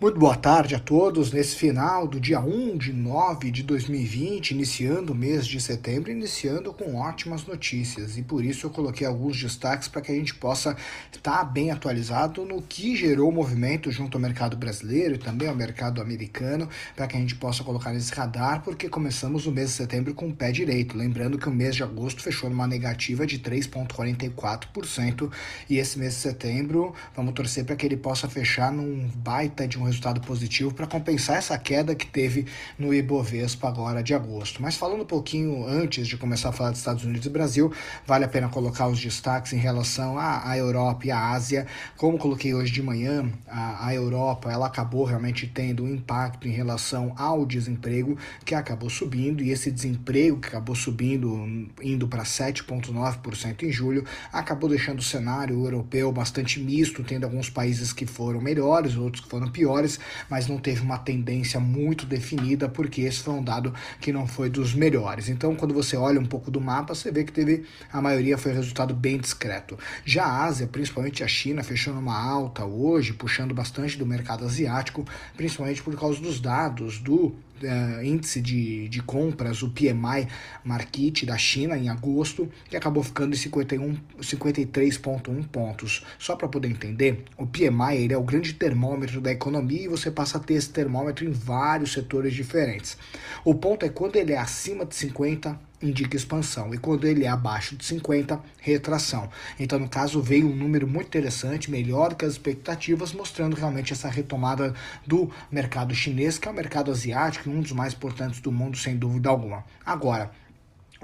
Muito boa tarde a todos. Nesse final do dia 1 de 9 de 2020, iniciando o mês de setembro, iniciando com ótimas notícias. E por isso eu coloquei alguns destaques para que a gente possa estar bem atualizado no que gerou movimento junto ao mercado brasileiro e também ao mercado americano, para que a gente possa colocar nesse radar, porque começamos o mês de setembro com o pé direito. Lembrando que o mês de agosto fechou numa negativa de 3,44% e esse mês de setembro vamos torcer para que ele possa fechar num baita de um resultado positivo para compensar essa queda que teve no Ibovespa agora de agosto. Mas falando um pouquinho antes de começar a falar dos Estados Unidos e Brasil, vale a pena colocar os destaques em relação à, à Europa e à Ásia. Como coloquei hoje de manhã, a, a Europa ela acabou realmente tendo um impacto em relação ao desemprego que acabou subindo e esse desemprego que acabou subindo, indo para 7,9% em julho, acabou deixando o cenário europeu bastante misto, tendo alguns países que foram melhores, outros que foram piores melhores, mas não teve uma tendência muito definida, porque esse foi um dado que não foi dos melhores. Então, quando você olha um pouco do mapa, você vê que teve a maioria foi resultado bem discreto. Já a Ásia, principalmente a China, fechou numa alta hoje, puxando bastante do mercado asiático, principalmente por causa dos dados do uh, índice de, de compras, o PMI Market da China em agosto, que acabou ficando em 53,1 pontos. Só para poder entender, o PMI ele é o grande termômetro da economia e você passa a ter esse termômetro em vários setores diferentes. O ponto é quando ele é acima de 50, indica expansão e quando ele é abaixo de 50, retração. Então, no caso, veio um número muito interessante, melhor que as expectativas, mostrando realmente essa retomada do mercado chinês, que é o mercado asiático, um dos mais importantes do mundo, sem dúvida alguma. Agora,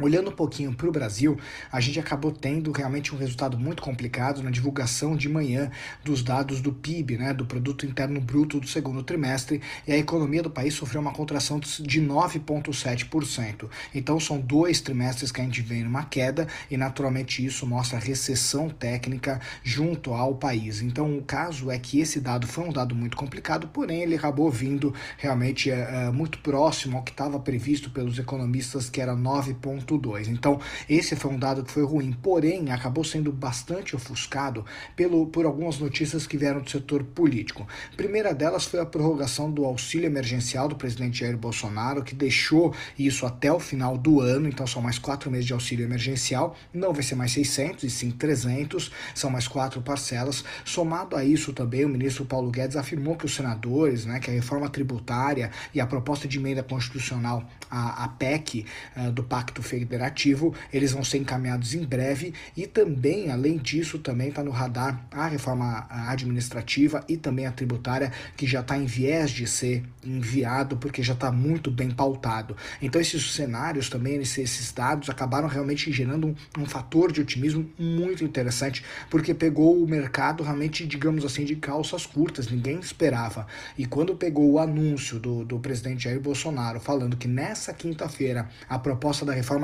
Olhando um pouquinho para o Brasil, a gente acabou tendo realmente um resultado muito complicado na divulgação de manhã dos dados do PIB, né, do Produto Interno Bruto do segundo trimestre, e a economia do país sofreu uma contração de 9,7%. Então são dois trimestres que a gente vem numa queda, e naturalmente isso mostra recessão técnica junto ao país. Então o caso é que esse dado foi um dado muito complicado, porém ele acabou vindo realmente é, muito próximo ao que estava previsto pelos economistas, que era 9. 1,2. Então, esse foi um dado que foi ruim, porém, acabou sendo bastante ofuscado pelo, por algumas notícias que vieram do setor político. A primeira delas foi a prorrogação do auxílio emergencial do presidente Jair Bolsonaro, que deixou isso até o final do ano, então são mais quatro meses de auxílio emergencial, não vai ser mais 600 e sim 300, são mais quatro parcelas. Somado a isso também, o ministro Paulo Guedes afirmou que os senadores, né, que a reforma tributária e a proposta de emenda constitucional, a, PEC, uh, do Pacto federativo, eles vão ser encaminhados em breve e também, além disso, também está no radar a reforma administrativa e também a tributária, que já está em viés de ser enviado, porque já está muito bem pautado. Então, esses cenários também, esses dados, acabaram realmente gerando um, um fator de otimismo muito interessante, porque pegou o mercado realmente, digamos assim, de calças curtas, ninguém esperava. E quando pegou o anúncio do, do presidente Jair Bolsonaro falando que nessa quinta-feira a proposta da reforma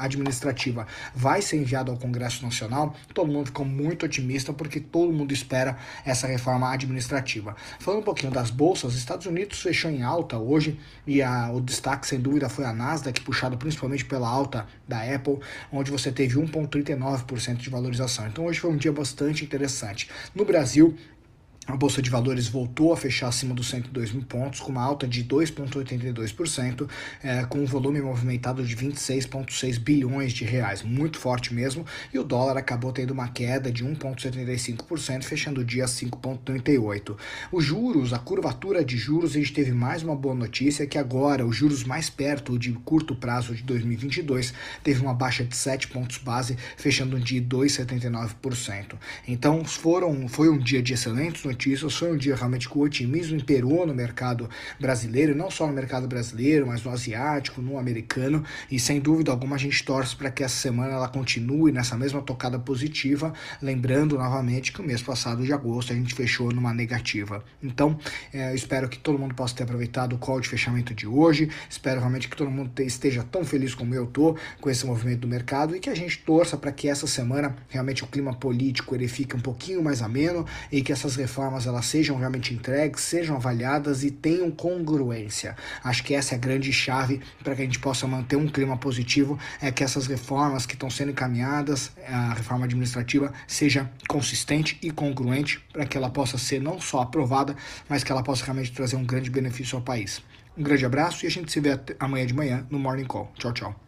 administrativa vai ser enviado ao Congresso Nacional, todo mundo ficou muito otimista porque todo mundo espera essa reforma administrativa. Falando um pouquinho das bolsas, os Estados Unidos fechou em alta hoje e a, o destaque sem dúvida foi a Nasdaq, puxado principalmente pela alta da Apple, onde você teve 1,39% de valorização. Então hoje foi um dia bastante interessante. No Brasil, a Bolsa de Valores voltou a fechar acima dos 102 mil pontos, com uma alta de 2,82%, é, com um volume movimentado de 26,6 bilhões de reais, muito forte mesmo, e o dólar acabou tendo uma queda de 1,75%, fechando o dia a 5,38%. Os juros, a curvatura de juros, a gente teve mais uma boa notícia, que agora os juros mais perto de curto prazo de 2022 teve uma baixa de 7 pontos base, fechando um dia 2,79%. Então foram, foi um dia de excelentes notícias, notícias. Foi um dia realmente que o otimismo imperou no mercado brasileiro, não só no mercado brasileiro, mas no asiático, no americano. E sem dúvida alguma a gente torce para que essa semana ela continue nessa mesma tocada positiva. Lembrando novamente que o mês passado de agosto a gente fechou numa negativa. Então, é, espero que todo mundo possa ter aproveitado o call de fechamento de hoje. Espero realmente que todo mundo esteja tão feliz como eu tô com esse movimento do mercado e que a gente torça para que essa semana realmente o clima político ele fique um pouquinho mais ameno e que essas reformas reformas elas sejam realmente entregues, sejam avaliadas e tenham congruência. Acho que essa é a grande chave para que a gente possa manter um clima positivo, é que essas reformas que estão sendo encaminhadas, a reforma administrativa, seja consistente e congruente para que ela possa ser não só aprovada, mas que ela possa realmente trazer um grande benefício ao país. Um grande abraço e a gente se vê amanhã de manhã no Morning Call. Tchau, tchau.